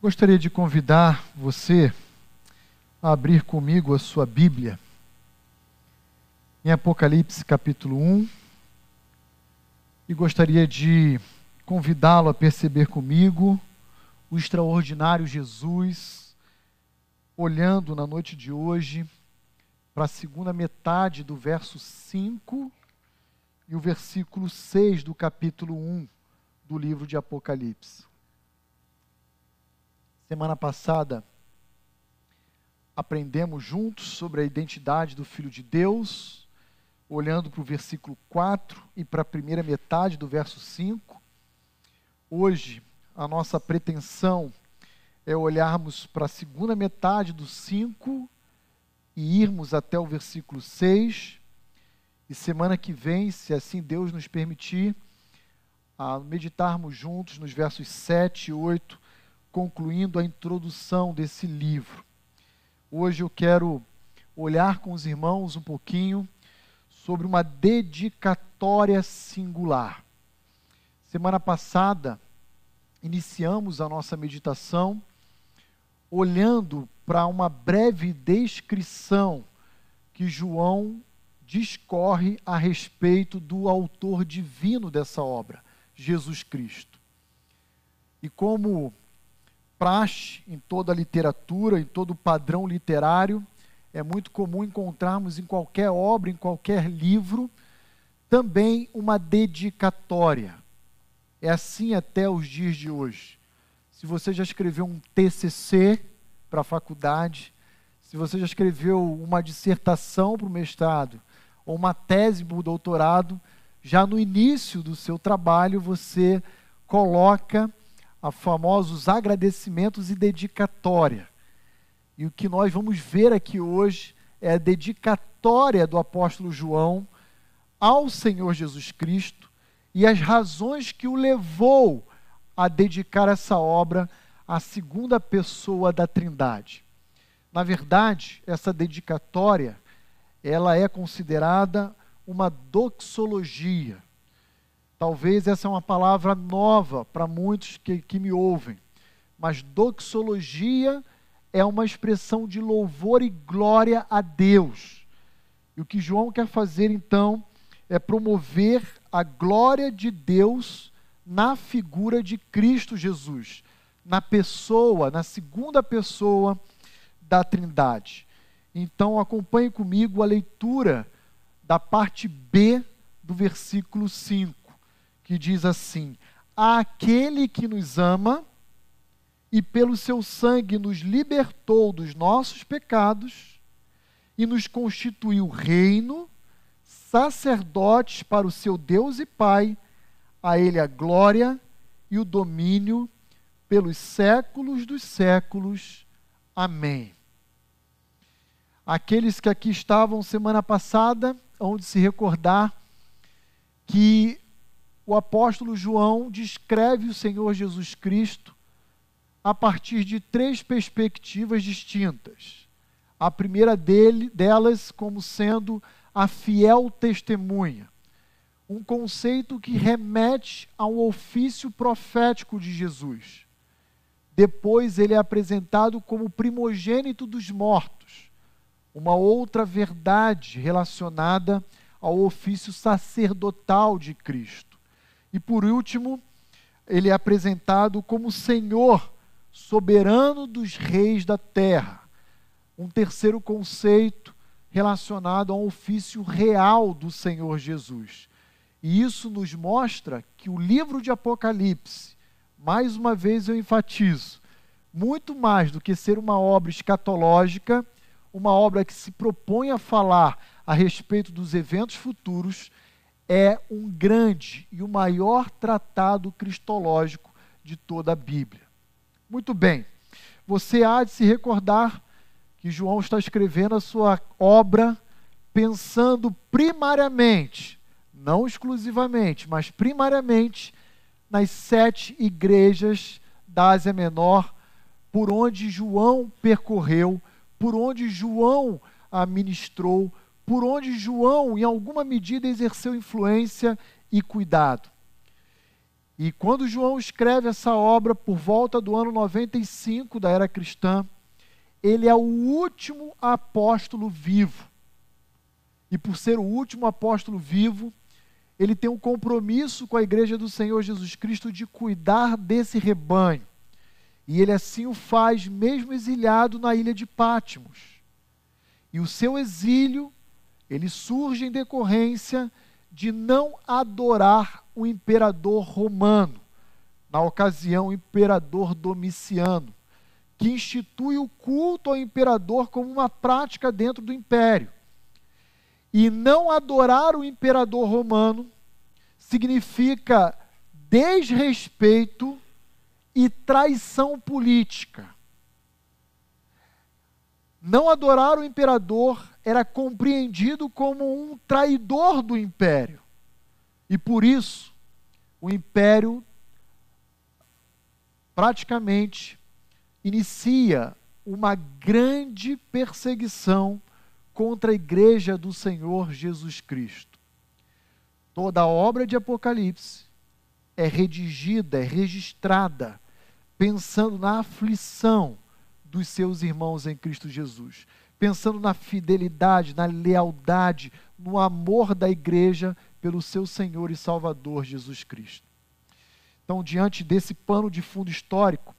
Gostaria de convidar você a abrir comigo a sua Bíblia em Apocalipse capítulo 1 e gostaria de convidá-lo a perceber comigo o extraordinário Jesus, olhando na noite de hoje para a segunda metade do verso 5 e o versículo 6 do capítulo 1 do livro de Apocalipse. Semana passada, aprendemos juntos sobre a identidade do Filho de Deus, olhando para o versículo 4 e para a primeira metade do verso 5. Hoje, a nossa pretensão é olharmos para a segunda metade do 5 e irmos até o versículo 6. E semana que vem, se assim Deus nos permitir, a meditarmos juntos nos versos 7 e 8 concluindo a introdução desse livro. Hoje eu quero olhar com os irmãos um pouquinho sobre uma dedicatória singular. Semana passada, iniciamos a nossa meditação olhando para uma breve descrição que João discorre a respeito do autor divino dessa obra, Jesus Cristo. E como praxe em toda a literatura, em todo o padrão literário. É muito comum encontrarmos em qualquer obra, em qualquer livro, também uma dedicatória. É assim até os dias de hoje. Se você já escreveu um TCC para a faculdade, se você já escreveu uma dissertação para o mestrado, ou uma tese para o doutorado, já no início do seu trabalho você coloca a famosos agradecimentos e dedicatória. E o que nós vamos ver aqui hoje é a dedicatória do apóstolo João ao Senhor Jesus Cristo e as razões que o levou a dedicar essa obra à segunda pessoa da Trindade. Na verdade, essa dedicatória, ela é considerada uma doxologia Talvez essa é uma palavra nova para muitos que, que me ouvem, mas doxologia é uma expressão de louvor e glória a Deus. E o que João quer fazer então é promover a glória de Deus na figura de Cristo Jesus, na pessoa, na segunda pessoa da Trindade. Então acompanhe comigo a leitura da parte B do versículo 5 que diz assim: Aquele que nos ama e pelo seu sangue nos libertou dos nossos pecados e nos constituiu reino, sacerdotes para o seu Deus e Pai, a Ele a glória e o domínio pelos séculos dos séculos. Amém. Aqueles que aqui estavam semana passada, onde se recordar que o apóstolo João descreve o Senhor Jesus Cristo a partir de três perspectivas distintas. A primeira dele, delas como sendo a fiel testemunha, um conceito que remete ao ofício profético de Jesus. Depois ele é apresentado como primogênito dos mortos, uma outra verdade relacionada ao ofício sacerdotal de Cristo. E por último, ele é apresentado como Senhor soberano dos reis da terra. Um terceiro conceito relacionado ao ofício real do Senhor Jesus. E isso nos mostra que o livro de Apocalipse, mais uma vez eu enfatizo, muito mais do que ser uma obra escatológica, uma obra que se propõe a falar a respeito dos eventos futuros, é um grande e o maior tratado cristológico de toda a Bíblia. Muito bem, você há de se recordar que João está escrevendo a sua obra pensando primariamente, não exclusivamente, mas primariamente nas sete igrejas da Ásia Menor, por onde João percorreu, por onde João ministrou, por onde João, em alguma medida, exerceu influência e cuidado. E quando João escreve essa obra por volta do ano 95 da era cristã, ele é o último apóstolo vivo. E por ser o último apóstolo vivo, ele tem um compromisso com a igreja do Senhor Jesus Cristo de cuidar desse rebanho. E ele assim o faz, mesmo exilhado na ilha de Pátimos. E o seu exílio, ele surge em decorrência de não adorar o imperador romano, na ocasião, o imperador Domiciano, que institui o culto ao imperador como uma prática dentro do império. E não adorar o imperador romano significa desrespeito e traição política. Não adorar o imperador era compreendido como um traidor do império. E por isso, o império praticamente inicia uma grande perseguição contra a igreja do Senhor Jesus Cristo. Toda a obra de Apocalipse é redigida, é registrada, pensando na aflição dos seus irmãos em Cristo Jesus, pensando na fidelidade, na lealdade, no amor da igreja pelo seu Senhor e Salvador Jesus Cristo. Então, diante desse pano de fundo histórico,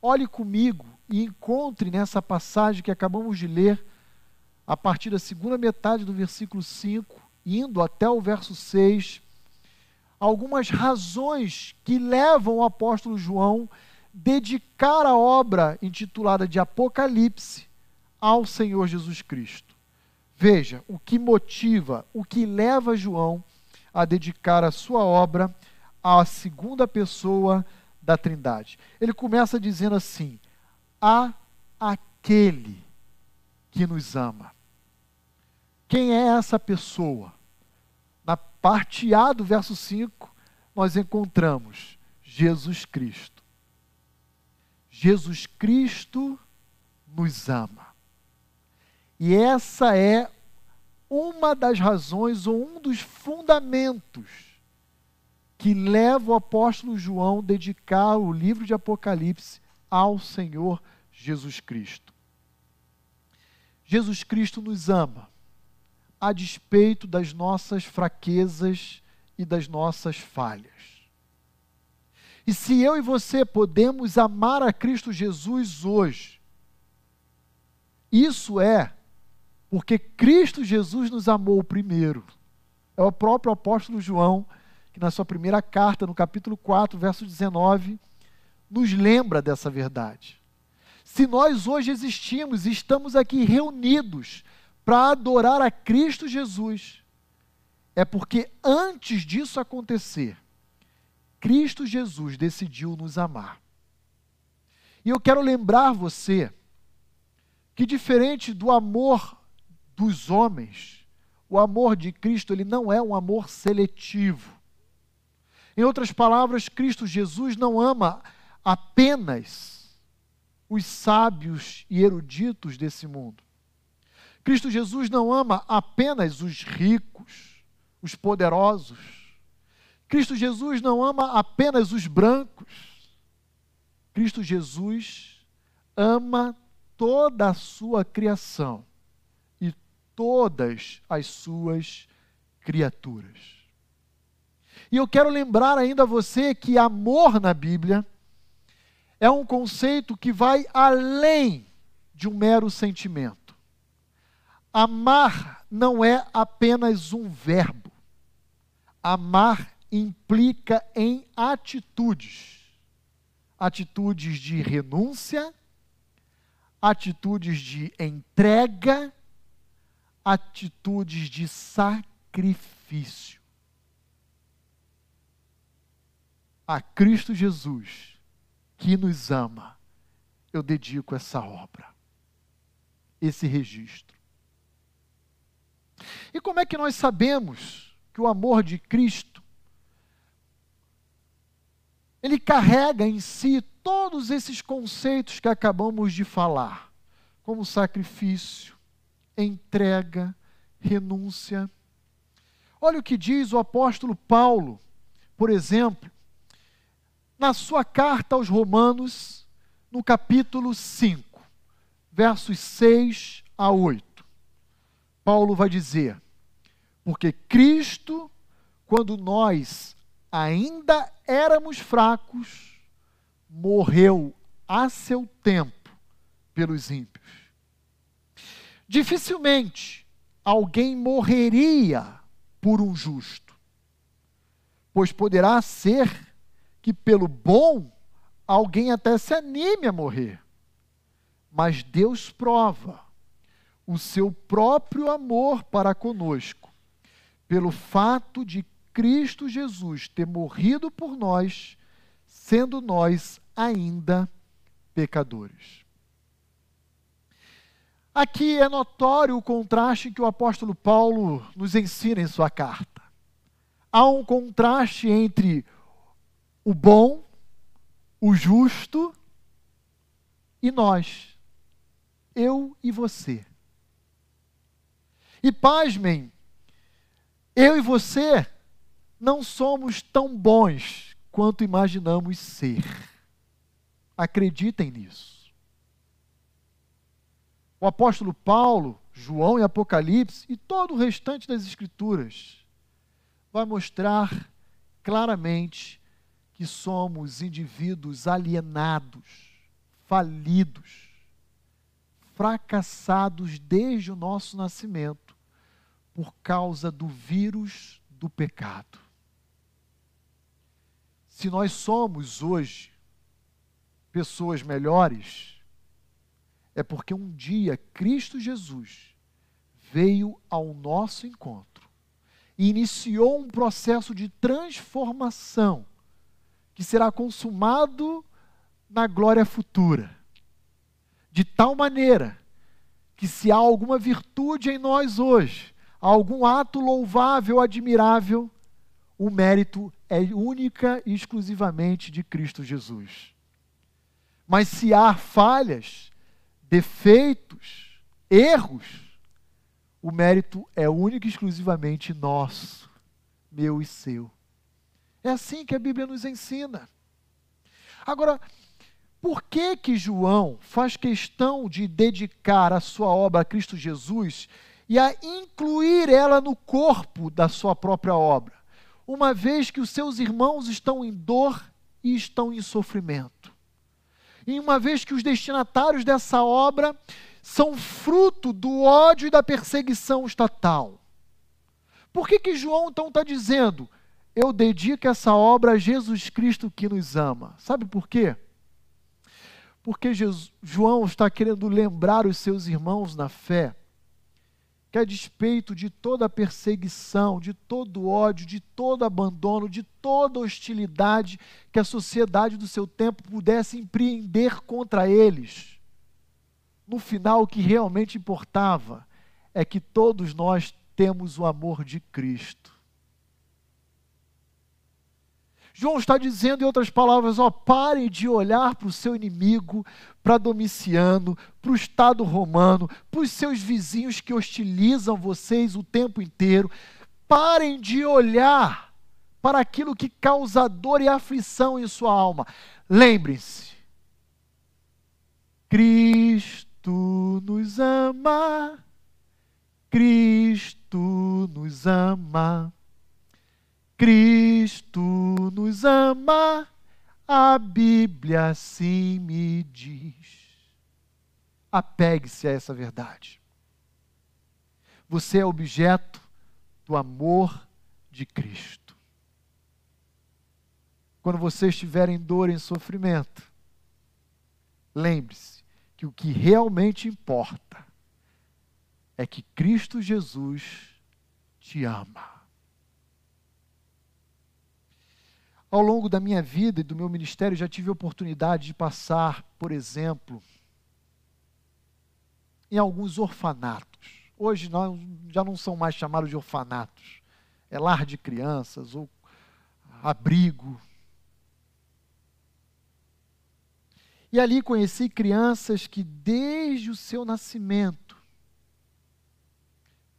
olhe comigo e encontre nessa passagem que acabamos de ler a partir da segunda metade do versículo 5, indo até o verso 6, algumas razões que levam o apóstolo João dedicar a obra intitulada de Apocalipse ao Senhor Jesus Cristo. Veja o que motiva, o que leva João a dedicar a sua obra à segunda pessoa da Trindade. Ele começa dizendo assim: a aquele que nos ama. Quem é essa pessoa? Na parte A do verso 5, nós encontramos Jesus Cristo. Jesus Cristo nos ama. E essa é uma das razões ou um dos fundamentos que leva o apóstolo João a dedicar o livro de Apocalipse ao Senhor Jesus Cristo. Jesus Cristo nos ama a despeito das nossas fraquezas e das nossas falhas. E se eu e você podemos amar a Cristo Jesus hoje, isso é porque Cristo Jesus nos amou primeiro. É o próprio apóstolo João, que na sua primeira carta, no capítulo 4, verso 19, nos lembra dessa verdade. Se nós hoje existimos e estamos aqui reunidos para adorar a Cristo Jesus, é porque antes disso acontecer, Cristo Jesus decidiu nos amar. E eu quero lembrar você que diferente do amor dos homens, o amor de Cristo, ele não é um amor seletivo. Em outras palavras, Cristo Jesus não ama apenas os sábios e eruditos desse mundo. Cristo Jesus não ama apenas os ricos, os poderosos. Cristo Jesus não ama apenas os brancos. Cristo Jesus ama toda a sua criação e todas as suas criaturas. E eu quero lembrar ainda a você que amor na Bíblia é um conceito que vai além de um mero sentimento. Amar não é apenas um verbo. Amar implica em atitudes. Atitudes de renúncia, atitudes de entrega, atitudes de sacrifício. A Cristo Jesus, que nos ama, eu dedico essa obra, esse registro. E como é que nós sabemos que o amor de Cristo ele carrega em si todos esses conceitos que acabamos de falar, como sacrifício, entrega, renúncia. Olha o que diz o apóstolo Paulo, por exemplo, na sua carta aos Romanos, no capítulo 5, versos 6 a 8. Paulo vai dizer: Porque Cristo, quando nós ainda éramos fracos, morreu a seu tempo pelos ímpios. Dificilmente alguém morreria por um justo, pois poderá ser que pelo bom alguém até se anime a morrer. Mas Deus prova o seu próprio amor para conosco, pelo fato de Cristo Jesus ter morrido por nós, sendo nós ainda pecadores. Aqui é notório o contraste que o apóstolo Paulo nos ensina em sua carta. Há um contraste entre o bom, o justo e nós, eu e você. E pasmem, eu e você não somos tão bons quanto imaginamos ser. Acreditem nisso. O apóstolo Paulo, João e Apocalipse e todo o restante das Escrituras vai mostrar claramente que somos indivíduos alienados, falidos, fracassados desde o nosso nascimento por causa do vírus do pecado. Se nós somos hoje pessoas melhores, é porque um dia Cristo Jesus veio ao nosso encontro e iniciou um processo de transformação que será consumado na glória futura. De tal maneira que, se há alguma virtude em nós hoje, algum ato louvável, admirável, o mérito é única e exclusivamente de Cristo Jesus. Mas se há falhas, defeitos, erros, o mérito é único e exclusivamente nosso, meu e seu. É assim que a Bíblia nos ensina. Agora, por que que João faz questão de dedicar a sua obra a Cristo Jesus e a incluir ela no corpo da sua própria obra, uma vez que os seus irmãos estão em dor e estão em sofrimento? E uma vez que os destinatários dessa obra são fruto do ódio e da perseguição estatal. Por que que João então está dizendo? eu dedico essa obra a Jesus Cristo que nos ama. Sabe por quê? Porque Jesus, João está querendo lembrar os seus irmãos na fé que, a despeito de toda perseguição, de todo ódio, de todo abandono, de toda hostilidade que a sociedade do seu tempo pudesse empreender contra eles, no final o que realmente importava é que todos nós temos o amor de Cristo. João está dizendo, em outras palavras, ó, parem de olhar para o seu inimigo, para Domiciano, para o Estado romano, para os seus vizinhos que hostilizam vocês o tempo inteiro. Parem de olhar para aquilo que causa dor e aflição em sua alma. Lembrem-se, Cristo nos ama, Cristo nos ama. Cristo nos ama, a Bíblia assim me diz. Apegue-se a essa verdade. Você é objeto do amor de Cristo. Quando você estiver em dor, em sofrimento, lembre-se que o que realmente importa é que Cristo Jesus te ama. Ao longo da minha vida e do meu ministério, já tive oportunidade de passar, por exemplo, em alguns orfanatos. Hoje não, já não são mais chamados de orfanatos, é lar de crianças ou abrigo. E ali conheci crianças que, desde o seu nascimento,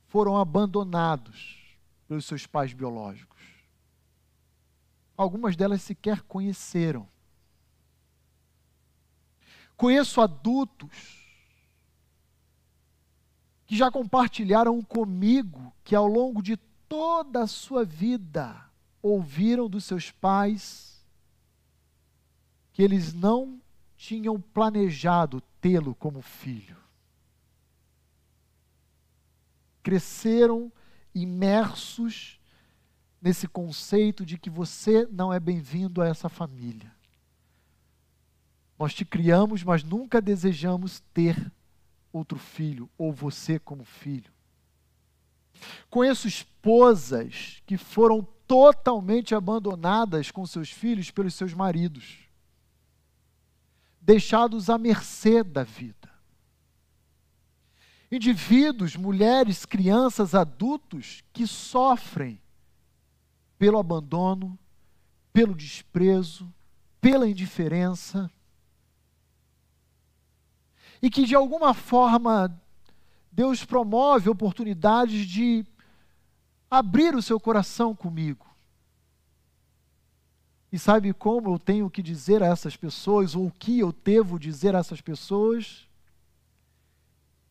foram abandonados pelos seus pais biológicos. Algumas delas sequer conheceram Conheço adultos que já compartilharam comigo que ao longo de toda a sua vida ouviram dos seus pais que eles não tinham planejado tê-lo como filho. Cresceram imersos nesse conceito de que você não é bem-vindo a essa família. Nós te criamos, mas nunca desejamos ter outro filho ou você como filho. Conheço esposas que foram totalmente abandonadas com seus filhos pelos seus maridos, deixados à mercê da vida. Indivíduos, mulheres, crianças, adultos que sofrem pelo abandono, pelo desprezo, pela indiferença. E que de alguma forma Deus promove oportunidades de abrir o seu coração comigo. E sabe como eu tenho que dizer a essas pessoas, ou o que eu devo dizer a essas pessoas?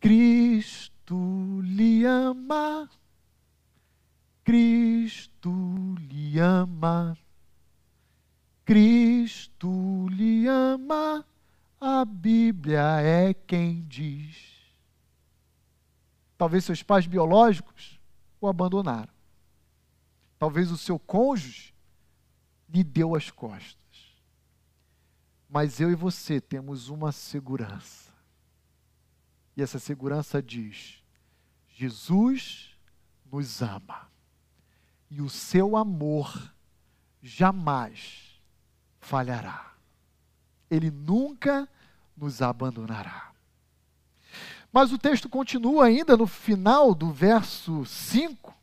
Cristo lhe ama. Cristo lhe ama. Cristo lhe ama. A Bíblia é quem diz. Talvez seus pais biológicos o abandonaram. Talvez o seu cônjuge lhe deu as costas. Mas eu e você temos uma segurança. E essa segurança diz: Jesus nos ama e o seu amor jamais falhará. Ele nunca nos abandonará. Mas o texto continua ainda no final do verso 5,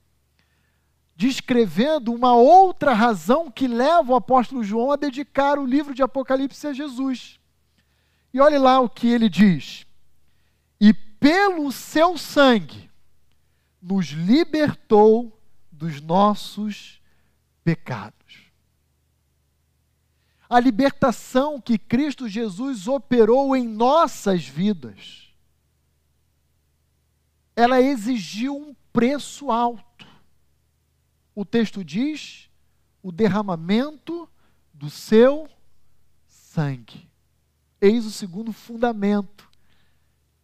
descrevendo uma outra razão que leva o apóstolo João a dedicar o livro de Apocalipse a Jesus. E olhe lá o que ele diz: E pelo seu sangue nos libertou dos nossos pecados. A libertação que Cristo Jesus operou em nossas vidas, ela exigiu um preço alto. O texto diz: o derramamento do seu sangue. Eis o segundo fundamento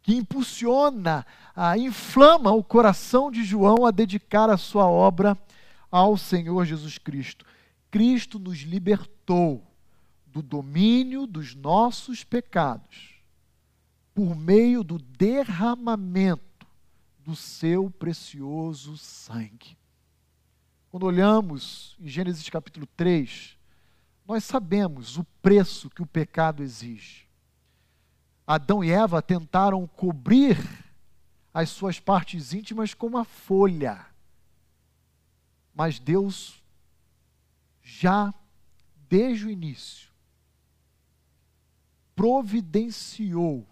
que impulsiona, ah, inflama o coração de João a dedicar a sua obra ao Senhor Jesus Cristo. Cristo nos libertou do domínio dos nossos pecados por meio do derramamento do seu precioso sangue. Quando olhamos em Gênesis capítulo 3, nós sabemos o preço que o pecado exige. Adão e Eva tentaram cobrir as suas partes íntimas com uma folha. Mas Deus já desde o início providenciou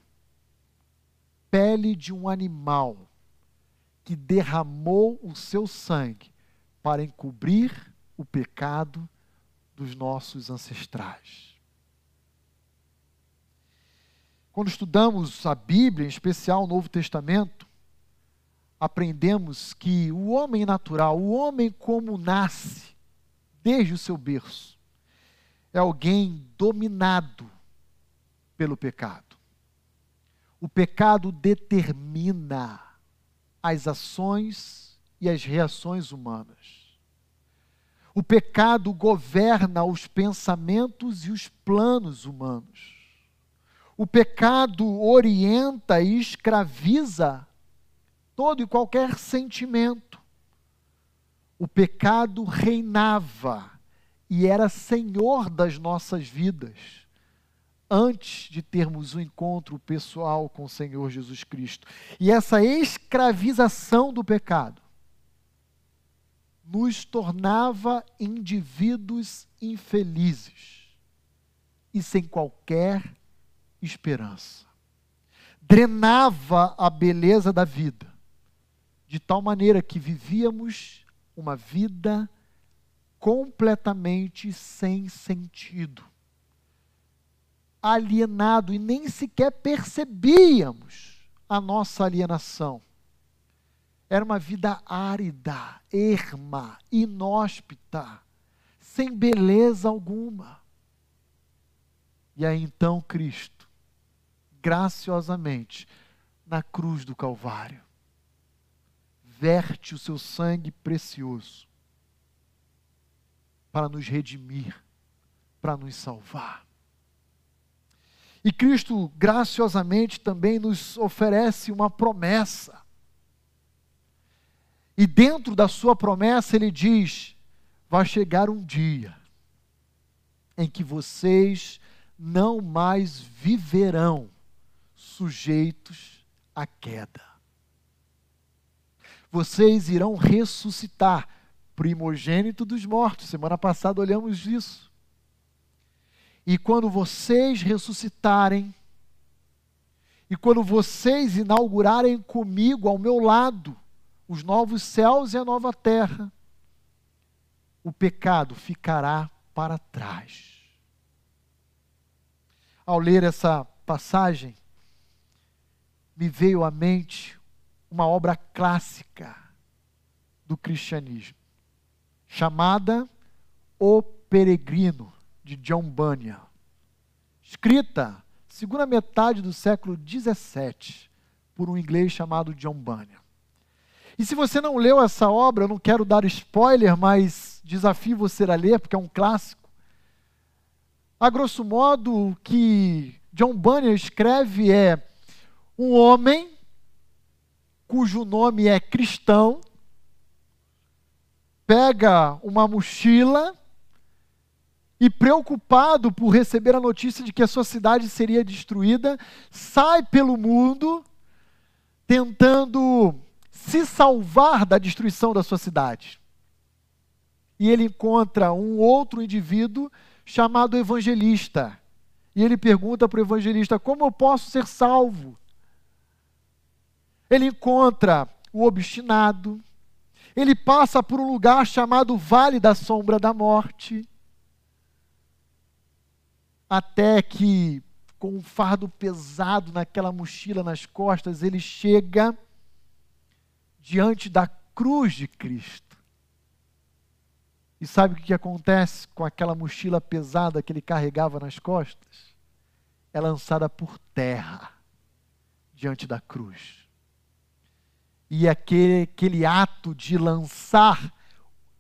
pele de um animal que derramou o seu sangue para encobrir o pecado dos nossos ancestrais. Quando estudamos a Bíblia, em especial o Novo Testamento, aprendemos que o homem natural, o homem como nasce, desde o seu berço, é alguém dominado pelo pecado. O pecado determina as ações e as reações humanas. O pecado governa os pensamentos e os planos humanos. O pecado orienta e escraviza todo e qualquer sentimento. O pecado reinava e era senhor das nossas vidas antes de termos o um encontro pessoal com o Senhor Jesus Cristo. E essa escravização do pecado nos tornava indivíduos infelizes e sem qualquer esperança. Drenava a beleza da vida, de tal maneira que vivíamos uma vida completamente sem sentido. alienado e nem sequer percebíamos a nossa alienação. Era uma vida árida, erma, inóspita, sem beleza alguma. E aí então Cristo, graciosamente, na cruz do Calvário, verte o seu sangue precioso para nos redimir, para nos salvar. E Cristo graciosamente também nos oferece uma promessa. E dentro da sua promessa ele diz: vai chegar um dia em que vocês não mais viverão sujeitos à queda. Vocês irão ressuscitar, primogênito dos mortos. Semana passada olhamos isso. E quando vocês ressuscitarem, e quando vocês inaugurarem comigo, ao meu lado, os novos céus e a nova terra, o pecado ficará para trás. Ao ler essa passagem, me veio à mente uma obra clássica do cristianismo, chamada O Peregrino, de John Bunyan, escrita segunda metade do século XVII por um inglês chamado John Bunyan. E se você não leu essa obra, eu não quero dar spoiler, mas desafio você a ler, porque é um clássico. A grosso modo, o que John Bunyan escreve é um homem cujo nome é cristão, pega uma mochila e preocupado por receber a notícia de que a sua cidade seria destruída, sai pelo mundo tentando se salvar da destruição da sua cidade. E ele encontra um outro indivíduo chamado evangelista. E ele pergunta para o evangelista: Como eu posso ser salvo? Ele encontra o obstinado. Ele passa por um lugar chamado Vale da Sombra da Morte até que, com um fardo pesado naquela mochila nas costas, ele chega diante da cruz de Cristo. E sabe o que acontece com aquela mochila pesada que ele carregava nas costas? É lançada por terra diante da cruz. E aquele, aquele ato de lançar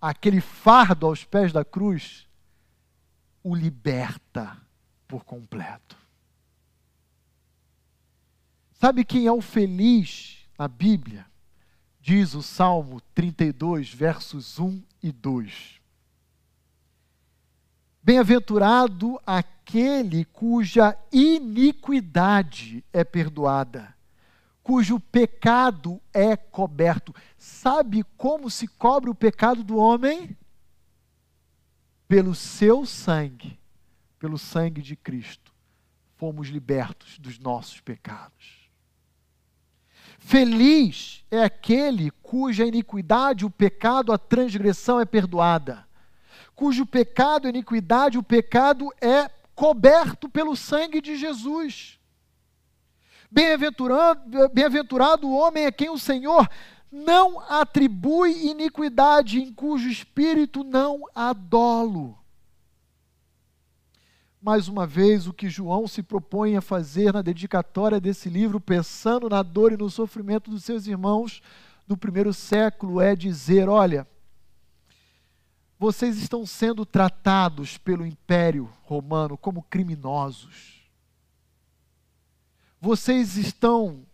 aquele fardo aos pés da cruz o liberta por completo. Sabe quem é o feliz na Bíblia? Diz o Salmo 32, versos 1 e 2. Bem-aventurado aquele cuja iniquidade é perdoada, cujo pecado é coberto. Sabe como se cobre o pecado do homem? Pelo seu sangue pelo sangue de Cristo, fomos libertos dos nossos pecados. Feliz é aquele cuja iniquidade, o pecado, a transgressão é perdoada, cujo pecado, iniquidade, o pecado é coberto pelo sangue de Jesus. Bem-aventurado, bem-aventurado o homem a quem o Senhor não atribui iniquidade, em cujo espírito não há dolo mais uma vez o que João se propõe a fazer na dedicatória desse livro, pensando na dor e no sofrimento dos seus irmãos do primeiro século, é dizer: olha, vocês estão sendo tratados pelo Império Romano como criminosos. Vocês estão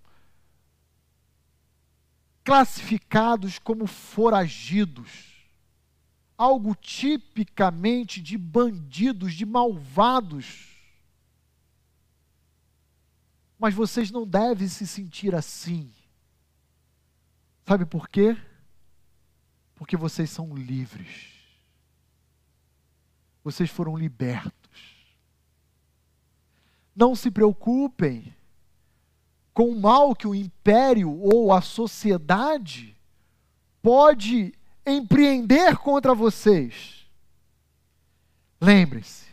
classificados como foragidos algo tipicamente de bandidos, de malvados. Mas vocês não devem se sentir assim. Sabe por quê? Porque vocês são livres. Vocês foram libertos. Não se preocupem com o mal que o império ou a sociedade pode empreender contra vocês. Lembre-se,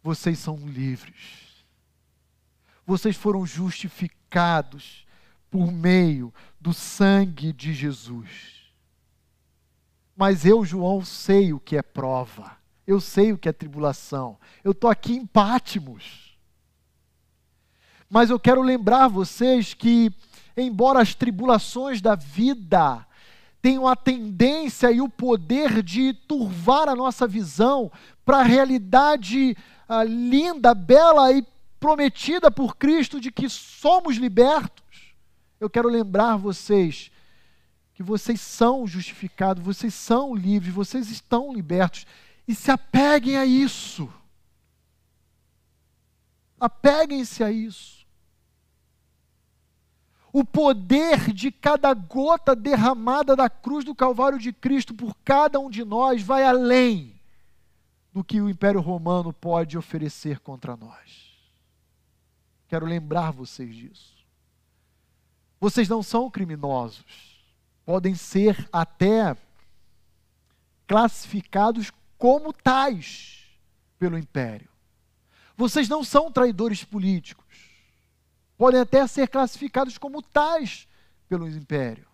vocês são livres. vocês foram justificados por meio do sangue de Jesus. Mas eu, João, sei o que é prova. Eu sei o que é tribulação. Eu estou aqui em Pátimos. Mas eu quero lembrar vocês que, embora as tribulações da vida tenham a tendência e o poder de turvar a nossa visão para a realidade ah, linda, bela e prometida por Cristo de que somos libertos, eu quero lembrar vocês que vocês são justificados, vocês são livres, vocês estão libertos e se apeguem a isso. Apeguem-se a isso. O poder de cada gota derramada da cruz do Calvário de Cristo por cada um de nós vai além do que o Império Romano pode oferecer contra nós. Quero lembrar vocês disso. Vocês não são criminosos. Podem ser até classificados como tais pelo império. Vocês não são traidores políticos. Podem até ser classificados como tais pelo império.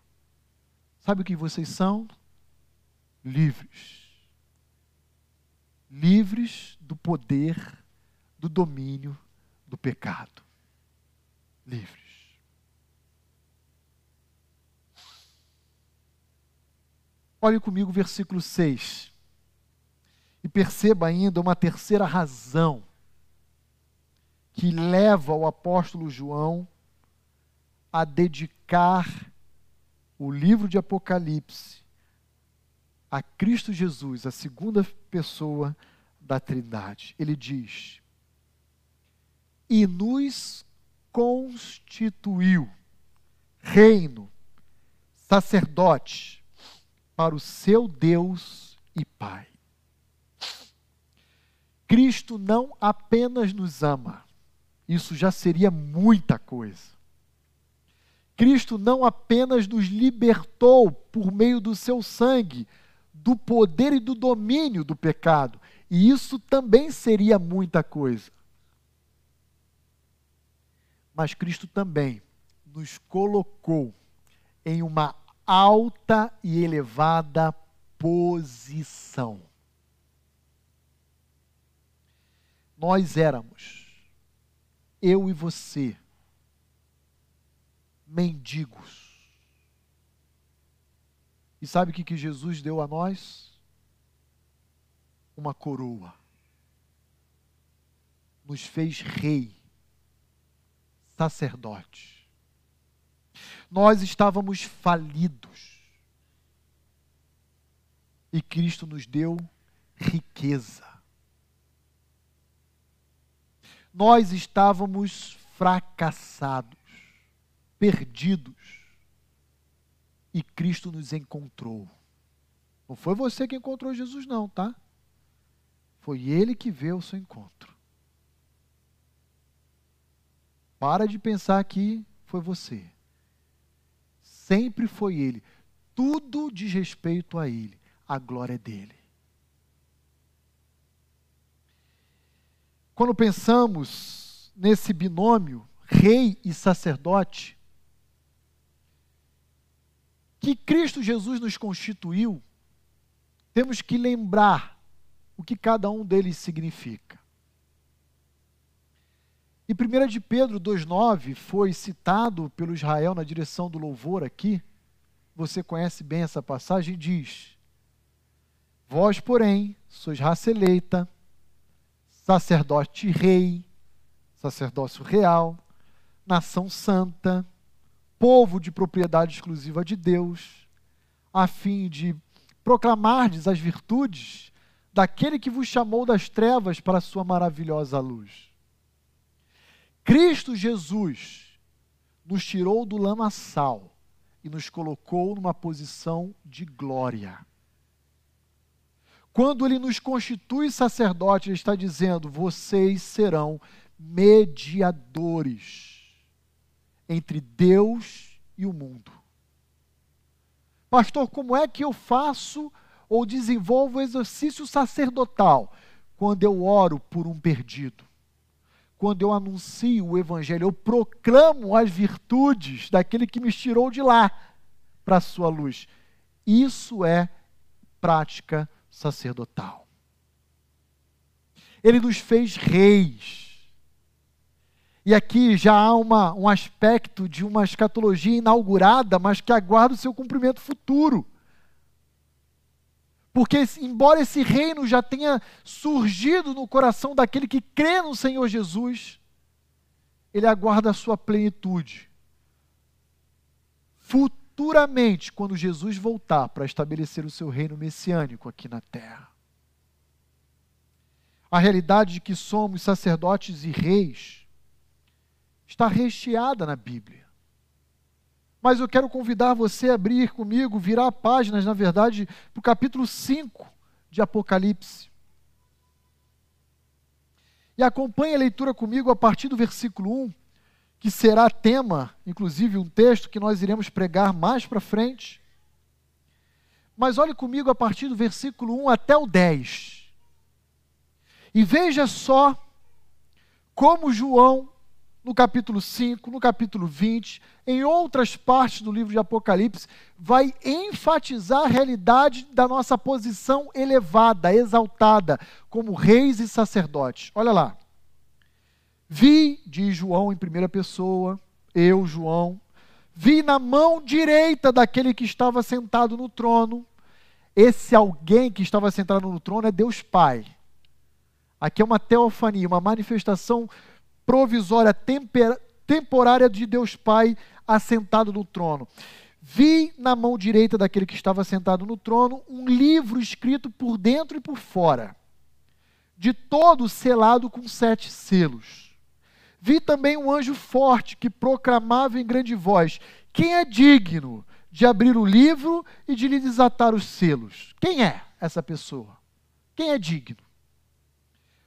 Sabe o que vocês são? Livres. Livres do poder, do domínio do pecado livres. Olhe comigo o versículo 6. E perceba ainda uma terceira razão que leva o apóstolo João a dedicar o livro de Apocalipse a Cristo Jesus, a segunda pessoa da Trindade. Ele diz: E nos constituiu reino, sacerdote para o seu Deus e Pai. Cristo não apenas nos ama, isso já seria muita coisa. Cristo não apenas nos libertou por meio do seu sangue do poder e do domínio do pecado, e isso também seria muita coisa mas Cristo também nos colocou em uma alta e elevada posição. Nós éramos, eu e você, mendigos. E sabe o que, que Jesus deu a nós? Uma coroa. Nos fez rei sacerdote. Nós estávamos falidos. E Cristo nos deu riqueza. Nós estávamos fracassados, perdidos. E Cristo nos encontrou. Não foi você que encontrou Jesus, não, tá? Foi Ele que veio ao seu encontro. Para de pensar que foi você. Sempre foi Ele. Tudo diz respeito a Ele. A glória é dele. Quando pensamos nesse binômio, rei e sacerdote, que Cristo Jesus nos constituiu, temos que lembrar o que cada um deles significa. E 1 de Pedro 2,9 foi citado pelo Israel na direção do louvor aqui. Você conhece bem essa passagem, diz: Vós, porém, sois raça eleita, sacerdote rei, sacerdócio real, nação santa, povo de propriedade exclusiva de Deus, a fim de proclamardes as virtudes daquele que vos chamou das trevas para a sua maravilhosa luz. Cristo Jesus nos tirou do lamaçal e nos colocou numa posição de glória. Quando ele nos constitui sacerdote, ele está dizendo: vocês serão mediadores entre Deus e o mundo. Pastor, como é que eu faço ou desenvolvo o exercício sacerdotal? Quando eu oro por um perdido quando eu anuncio o Evangelho, eu proclamo as virtudes daquele que me tirou de lá para a sua luz. Isso é prática sacerdotal. Ele nos fez reis. E aqui já há uma, um aspecto de uma escatologia inaugurada, mas que aguarda o seu cumprimento futuro. Porque, embora esse reino já tenha surgido no coração daquele que crê no Senhor Jesus, ele aguarda a sua plenitude. Futuramente, quando Jesus voltar para estabelecer o seu reino messiânico aqui na terra. A realidade de que somos sacerdotes e reis está recheada na Bíblia. Mas eu quero convidar você a abrir comigo, virar páginas, na verdade, para o capítulo 5 de Apocalipse. E acompanhe a leitura comigo a partir do versículo 1, que será tema, inclusive um texto que nós iremos pregar mais para frente. Mas olhe comigo a partir do versículo 1 até o 10. E veja só como João no capítulo 5, no capítulo 20, em outras partes do livro de Apocalipse, vai enfatizar a realidade da nossa posição elevada, exaltada, como reis e sacerdotes. Olha lá. Vi, diz João em primeira pessoa, eu, João, vi na mão direita daquele que estava sentado no trono. Esse alguém que estava sentado no trono é Deus Pai. Aqui é uma teofania, uma manifestação provisória, temporária de Deus Pai assentado no trono. Vi na mão direita daquele que estava sentado no trono um livro escrito por dentro e por fora, de todo selado com sete selos. Vi também um anjo forte que proclamava em grande voz: Quem é digno de abrir o livro e de lhe desatar os selos? Quem é essa pessoa? Quem é digno?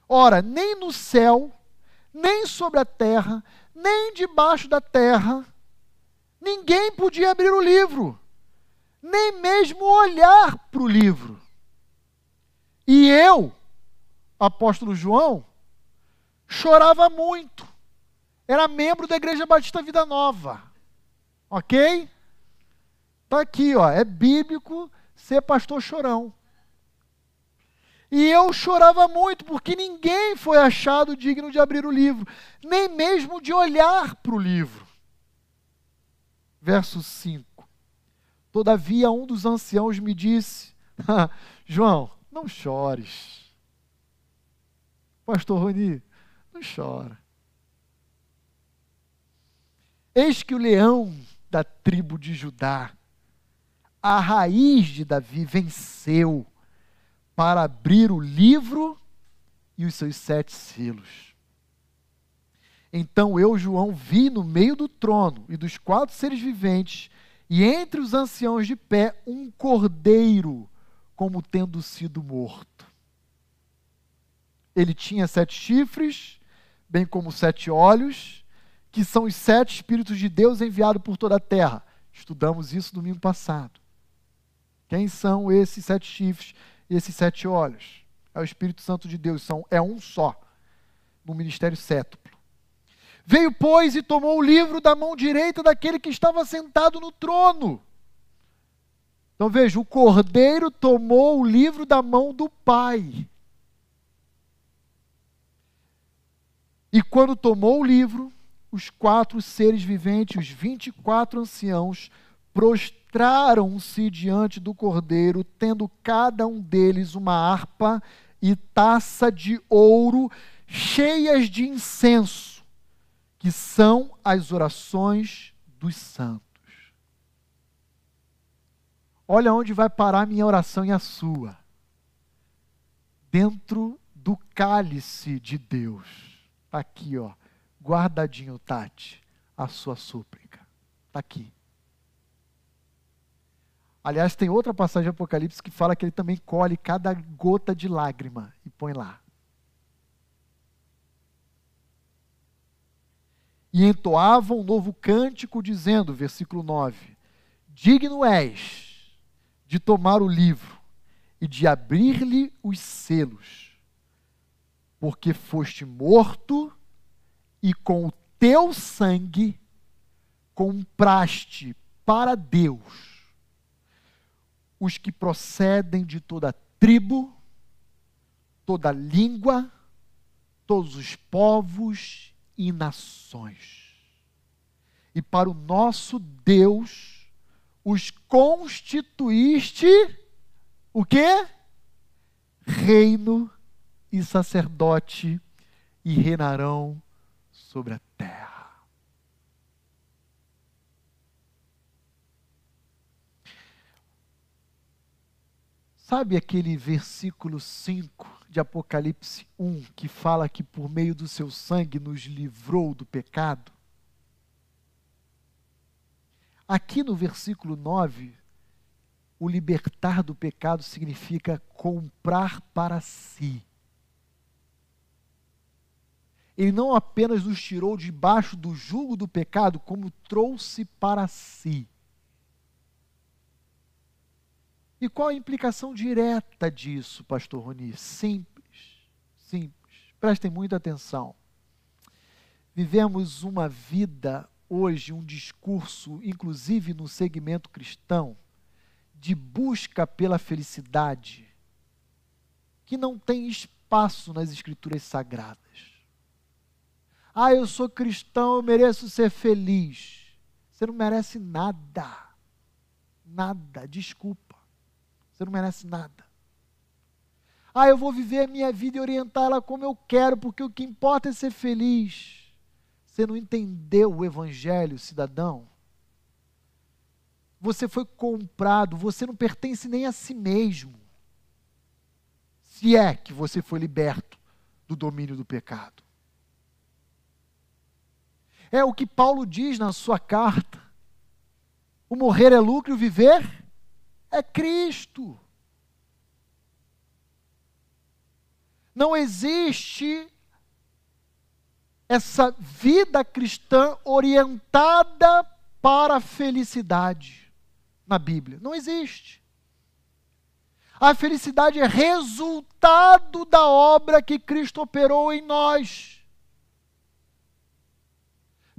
Ora, nem no céu, nem sobre a terra, nem debaixo da terra. Ninguém podia abrir o livro, nem mesmo olhar para o livro. E eu, apóstolo João, chorava muito. Era membro da Igreja Batista Vida Nova. Ok? Está aqui, ó. É bíblico ser pastor chorão. E eu chorava muito, porque ninguém foi achado digno de abrir o livro, nem mesmo de olhar para o livro. Verso 5. Todavia, um dos anciãos me disse: João, não chores. Pastor Roni, não chora. Eis que o leão da tribo de Judá, a raiz de Davi, venceu para abrir o livro e os seus sete selos. Então eu, João, vi no meio do trono e dos quatro seres viventes, e entre os anciãos de pé, um cordeiro, como tendo sido morto. Ele tinha sete chifres, bem como sete olhos, que são os sete Espíritos de Deus enviados por toda a terra. Estudamos isso domingo passado. Quem são esses sete chifres? esses sete olhos. É o Espírito Santo de Deus, são, é um só, no ministério sétuplo. Veio, pois, e tomou o livro da mão direita daquele que estava sentado no trono. Então veja, o cordeiro tomou o livro da mão do Pai. E quando tomou o livro, os quatro seres viventes, os vinte e quatro anciãos, prostraram-se diante do cordeiro, tendo cada um deles uma harpa e taça de ouro cheias de incenso, que são as orações dos santos. Olha onde vai parar minha oração e a sua. Dentro do cálice de Deus. Está aqui, ó, guardadinho, Tati, a sua súplica. Está aqui. Aliás, tem outra passagem de Apocalipse que fala que ele também colhe cada gota de lágrima e põe lá. E entoava um novo cântico, dizendo, versículo 9: Digno és de tomar o livro e de abrir-lhe os selos, porque foste morto e com o teu sangue compraste para Deus os que procedem de toda tribo, toda língua, todos os povos e nações. E para o nosso Deus os constituíste o quê? Reino e sacerdote e reinarão sobre a terra. Sabe aquele versículo 5 de Apocalipse 1 que fala que por meio do seu sangue nos livrou do pecado? Aqui no versículo 9, o libertar do pecado significa comprar para si. Ele não apenas nos tirou debaixo do jugo do pecado, como trouxe para si. E qual a implicação direta disso, pastor Roni? Simples, simples. Prestem muita atenção. Vivemos uma vida hoje, um discurso, inclusive no segmento cristão, de busca pela felicidade, que não tem espaço nas escrituras sagradas. Ah, eu sou cristão, eu mereço ser feliz. Você não merece nada. Nada, desculpa. Você não merece nada. Ah, eu vou viver a minha vida e orientar ela como eu quero, porque o que importa é ser feliz. Você não entendeu o evangelho, cidadão? Você foi comprado, você não pertence nem a si mesmo. Se é que você foi liberto do domínio do pecado. É o que Paulo diz na sua carta. O morrer é lucro o viver é Cristo. Não existe essa vida cristã orientada para a felicidade na Bíblia. Não existe. A felicidade é resultado da obra que Cristo operou em nós.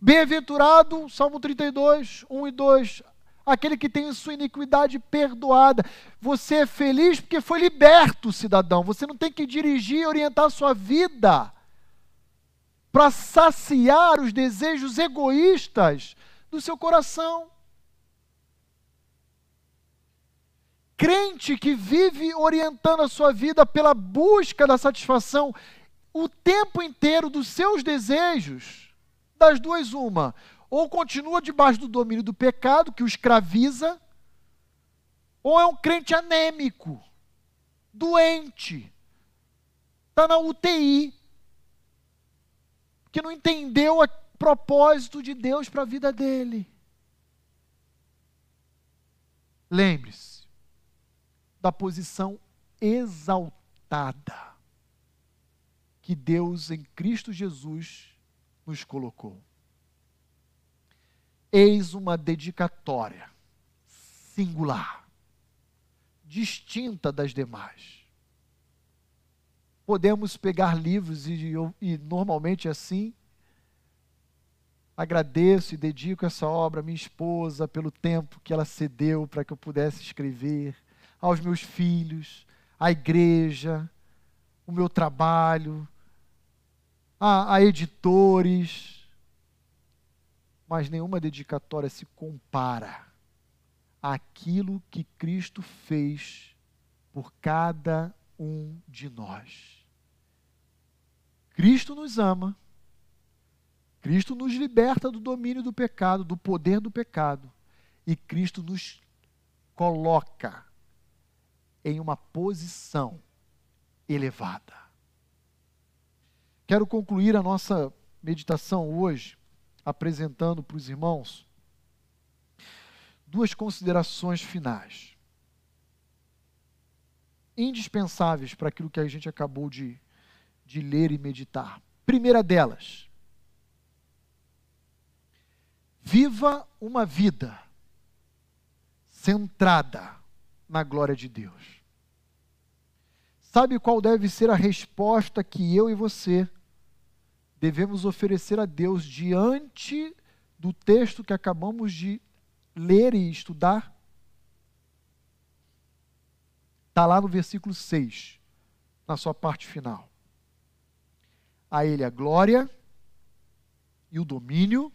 Bem-aventurado, Salmo 32, 1 e 2 aquele que tem sua iniquidade perdoada. Você é feliz porque foi liberto, cidadão. Você não tem que dirigir e orientar a sua vida para saciar os desejos egoístas do seu coração. Crente que vive orientando a sua vida pela busca da satisfação o tempo inteiro dos seus desejos, das duas, uma ou continua debaixo do domínio do pecado, que o escraviza, ou é um crente anêmico, doente, está na UTI, que não entendeu o propósito de Deus para a vida dele. Lembre-se da posição exaltada que Deus em Cristo Jesus nos colocou. Eis uma dedicatória singular, distinta das demais. Podemos pegar livros e, e normalmente assim agradeço e dedico essa obra à minha esposa pelo tempo que ela cedeu para que eu pudesse escrever, aos meus filhos, à igreja, o meu trabalho, a, a editores, mas nenhuma dedicatória se compara àquilo que Cristo fez por cada um de nós. Cristo nos ama, Cristo nos liberta do domínio do pecado, do poder do pecado, e Cristo nos coloca em uma posição elevada. Quero concluir a nossa meditação hoje apresentando para os irmãos duas considerações finais, indispensáveis para aquilo que a gente acabou de, de ler e meditar. Primeira delas, viva uma vida centrada na glória de Deus. Sabe qual deve ser a resposta que eu e você devemos oferecer a Deus diante do texto que acabamos de ler e estudar? Está lá no versículo 6, na sua parte final. A Ele a glória e o domínio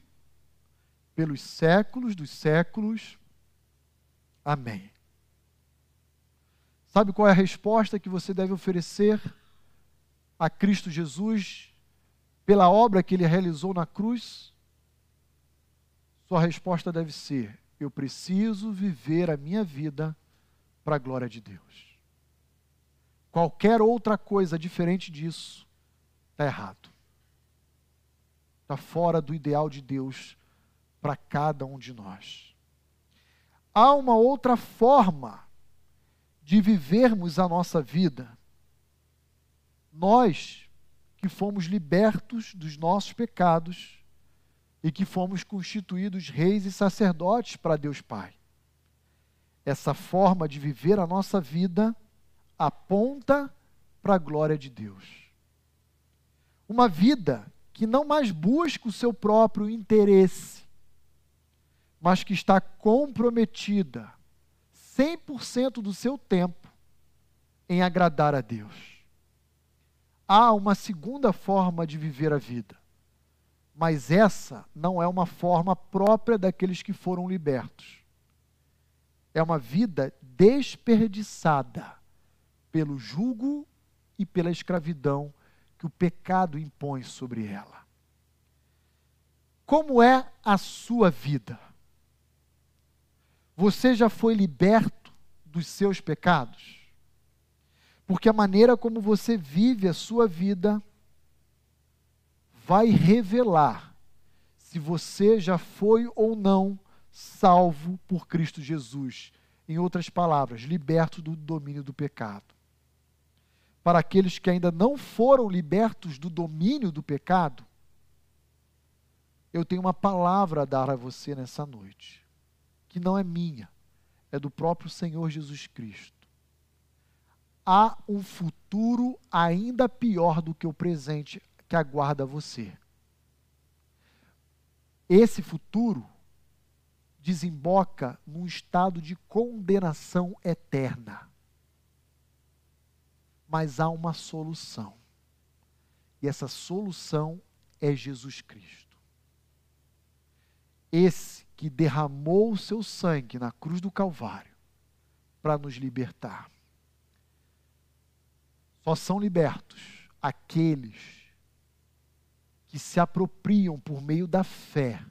pelos séculos dos séculos. Amém. Sabe qual é a resposta que você deve oferecer a Cristo Jesus pela obra que ele realizou na cruz? Sua resposta deve ser: eu preciso viver a minha vida para a glória de Deus. Qualquer outra coisa diferente disso está errado. Está fora do ideal de Deus para cada um de nós. Há uma outra forma de vivermos a nossa vida. Nós que fomos libertos dos nossos pecados e que fomos constituídos reis e sacerdotes para Deus Pai. Essa forma de viver a nossa vida aponta para a glória de Deus. Uma vida que não mais busca o seu próprio interesse, mas que está comprometida 100% do seu tempo em agradar a Deus. Há uma segunda forma de viver a vida, mas essa não é uma forma própria daqueles que foram libertos. É uma vida desperdiçada pelo jugo e pela escravidão que o pecado impõe sobre ela. Como é a sua vida? Você já foi liberto dos seus pecados? Porque a maneira como você vive a sua vida vai revelar se você já foi ou não salvo por Cristo Jesus. Em outras palavras, liberto do domínio do pecado para aqueles que ainda não foram libertos do domínio do pecado, eu tenho uma palavra a dar a você nessa noite, que não é minha, é do próprio Senhor Jesus Cristo. Há um futuro ainda pior do que o presente que aguarda você. Esse futuro desemboca num estado de condenação eterna mas há uma solução. E essa solução é Jesus Cristo. Esse que derramou o seu sangue na cruz do Calvário para nos libertar. Só são libertos aqueles que se apropriam por meio da fé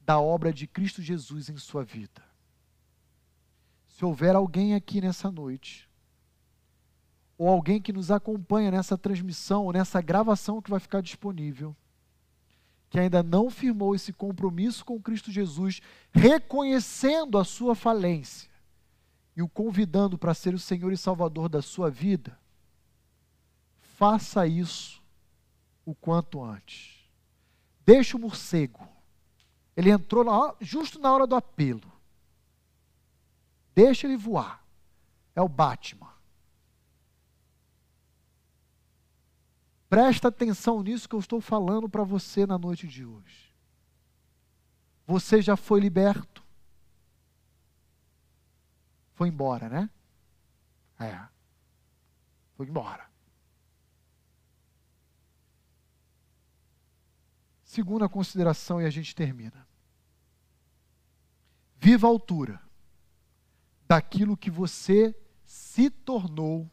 da obra de Cristo Jesus em sua vida. Se houver alguém aqui nessa noite ou alguém que nos acompanha nessa transmissão, ou nessa gravação que vai ficar disponível, que ainda não firmou esse compromisso com Cristo Jesus, reconhecendo a sua falência e o convidando para ser o Senhor e Salvador da sua vida, faça isso o quanto antes. Deixa o morcego. Ele entrou na, justo na hora do apelo. Deixa ele voar. É o Batman. Presta atenção nisso que eu estou falando para você na noite de hoje. Você já foi liberto? Foi embora, né? É. Foi embora. Segunda consideração e a gente termina. Viva a altura daquilo que você se tornou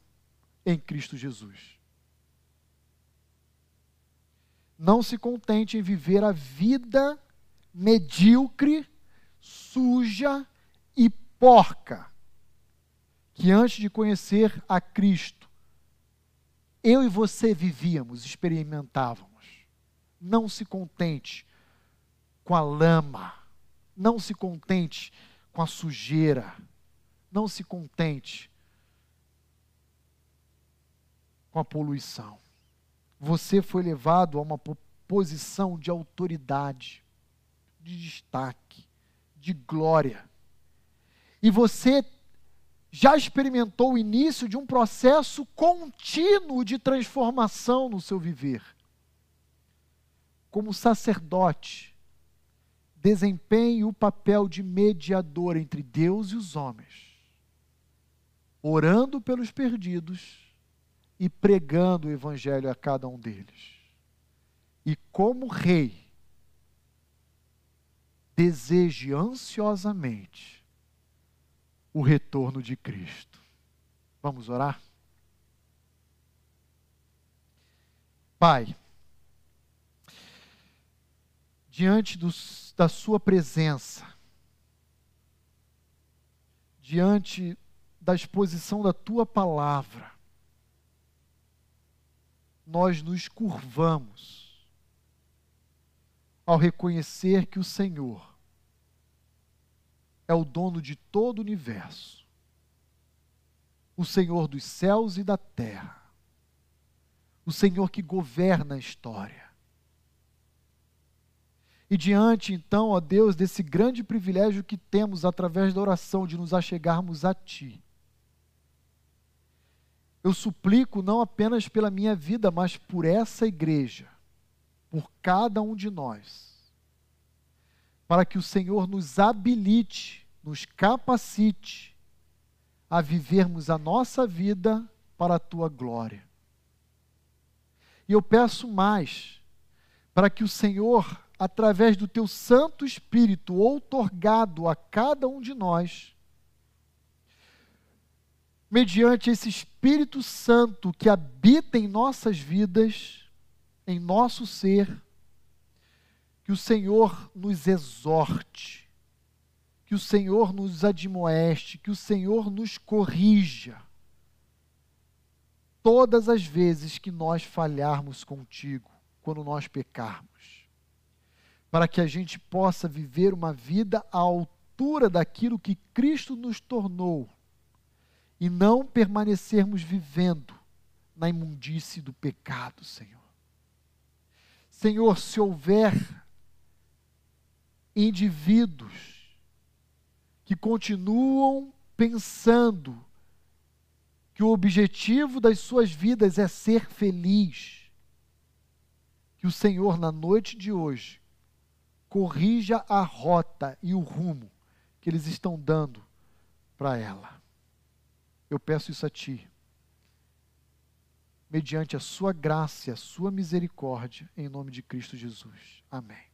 em Cristo Jesus. não se contente em viver a vida medíocre, suja e porca que antes de conhecer a Cristo, eu e você vivíamos, experimentávamos. Não se contente com a lama, não se contente com a sujeira, não se contente com a poluição você foi levado a uma posição de autoridade, de destaque, de glória. E você já experimentou o início de um processo contínuo de transformação no seu viver. Como sacerdote, desempenhe o papel de mediador entre Deus e os homens, orando pelos perdidos e pregando o evangelho a cada um deles. E como rei, deseje ansiosamente o retorno de Cristo. Vamos orar? Pai, diante dos, da Sua presença, diante da exposição da Tua palavra, nós nos curvamos ao reconhecer que o Senhor é o dono de todo o universo, o Senhor dos céus e da terra, o Senhor que governa a história. E diante, então, ó Deus, desse grande privilégio que temos através da oração de nos achegarmos a Ti, eu suplico não apenas pela minha vida, mas por essa igreja, por cada um de nós, para que o Senhor nos habilite nos capacite a vivermos a nossa vida para a tua glória. E eu peço mais, para que o Senhor, através do teu Santo Espírito, outorgado a cada um de nós, mediante esse Espírito Santo que habita em nossas vidas, em nosso ser, que o Senhor nos exorte, que o Senhor nos admoeste, que o Senhor nos corrija. Todas as vezes que nós falharmos contigo, quando nós pecarmos, para que a gente possa viver uma vida à altura daquilo que Cristo nos tornou e não permanecermos vivendo na imundície do pecado, Senhor. Senhor, se houver indivíduos que continuam pensando que o objetivo das suas vidas é ser feliz, que o Senhor, na noite de hoje, corrija a rota e o rumo que eles estão dando para ela. Eu peço isso a Ti, mediante a Sua graça a Sua misericórdia, em nome de Cristo Jesus. Amém.